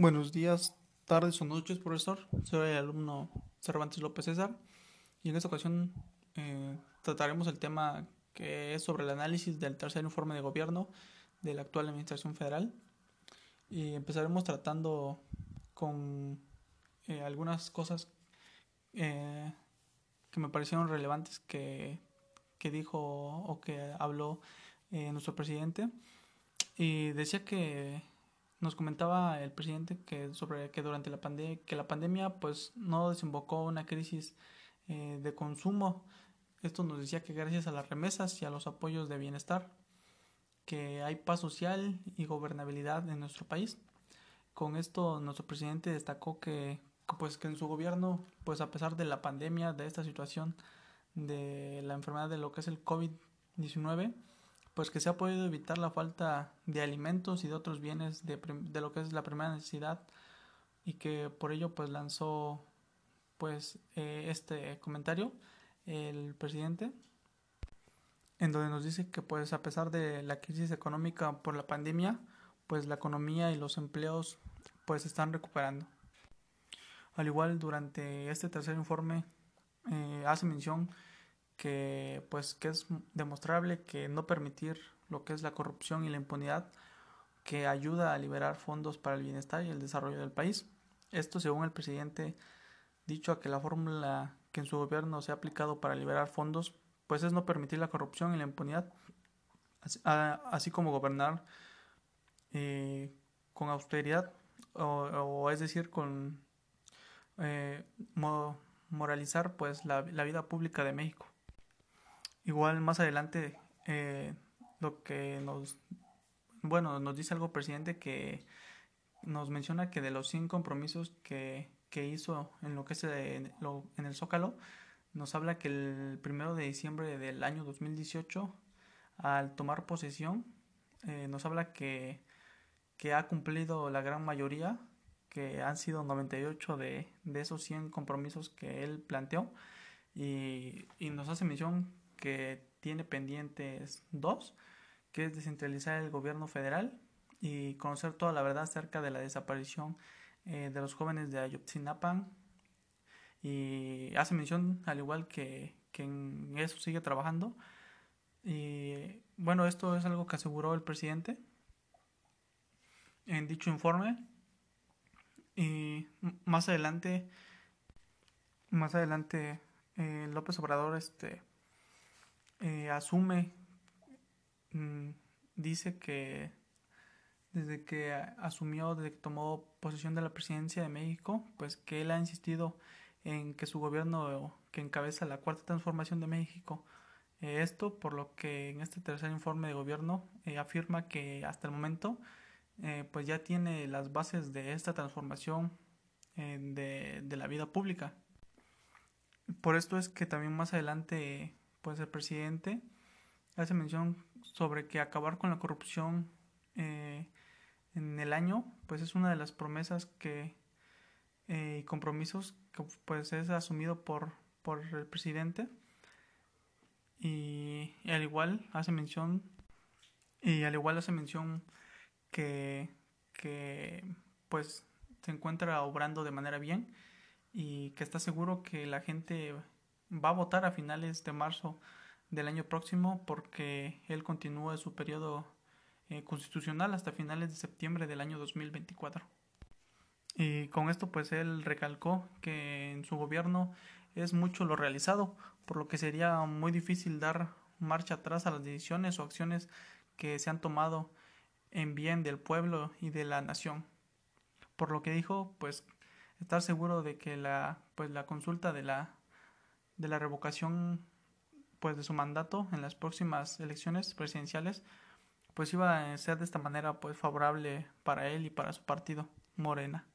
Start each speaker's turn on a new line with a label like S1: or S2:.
S1: Buenos días, tardes o noches, profesor. Soy el alumno Cervantes López César. Y en esta ocasión eh, trataremos el tema que es sobre el análisis del tercer informe de gobierno de la actual Administración Federal. Y empezaremos tratando con eh, algunas cosas eh, que me parecieron relevantes que, que dijo o que habló nuestro presidente. Y decía que nos comentaba el presidente que sobre que durante la pandemia que la pandemia pues no desembocó una crisis eh, de consumo. Esto nos decía que gracias a las remesas y a los apoyos de bienestar que hay paz social y gobernabilidad en nuestro país. Con esto nuestro presidente destacó que, pues que en su gobierno pues a pesar de la pandemia de esta situación de la enfermedad de lo que es el COVID-19 pues que se ha podido evitar la falta de alimentos y de otros bienes de, de, lo que es la primera necesidad y que por ello pues lanzó pues eh, este comentario el presidente en donde nos dice que pues a pesar de la crisis económica por la pandemia pues la economía y los empleos pues están recuperando. Al igual durante este tercer informe eh, hace mención que pues que es demostrable que no permitir lo que es la corrupción y la impunidad que ayuda a liberar fondos para el bienestar y el desarrollo del país. Esto según el presidente dicho a que la fórmula que en su gobierno se ha aplicado para liberar fondos pues es no permitir la corrupción y la impunidad así, como gobernar eh, con austeridad o, es decir con eh, moralizar pues la vida pública de México. Igual más adelante eh, lo que nos bueno nos dice algo presidente que nos menciona que de los 100 compromisos que, que hizo en lo que es en, lo, en el Zócalo nos habla que el primero de diciembre del año 2018 al tomar posesión eh, nos habla que, que ha cumplido la gran mayoría que han sido 98 de, de esos 100 compromisos que él planteó y, y nos hace mención que tiene pendientes dos, que es descentralizar el gobierno federal y conocer toda la verdad acerca de la desaparición eh, de los jóvenes de Ayotzinapa. Y hace mención, al igual que, que en eso sigue trabajando. Y bueno, esto es algo que aseguró el presidente en dicho informe. Y más adelante, más adelante, eh, López Obrador este, eh, asume, mm, dice que desde que asumió, desde que tomó posesión de la presidencia de México, pues que él ha insistido en que su gobierno que encabeza la cuarta transformación de México, eh, esto por lo que en este tercer informe de gobierno eh, afirma que hasta el momento pues ya tiene las bases de esta transformación de, de la vida pública. Por esto es que también más adelante pues el presidente hace mención sobre que acabar con la corrupción eh, en el año, pues es una de las promesas que eh, y compromisos que pues es asumido por, por el presidente. Y, al igual hace mención y al igual hace mención que, que pues se encuentra obrando de manera bien y que está seguro que la gente va a votar a finales de marzo del año próximo porque él continúa su periodo eh, constitucional hasta finales de septiembre del año 2024. Y con esto pues él recalcó que en su gobierno es mucho lo realizado, por lo que sería muy difícil dar marcha atrás a las decisiones o acciones que se han tomado en bien del pueblo y de la nación. Por lo que dijo, pues estar seguro de que la pues la consulta de la de la revocación pues de su mandato en las próximas elecciones presidenciales pues iba a ser de esta manera pues favorable para él y para su partido Morena.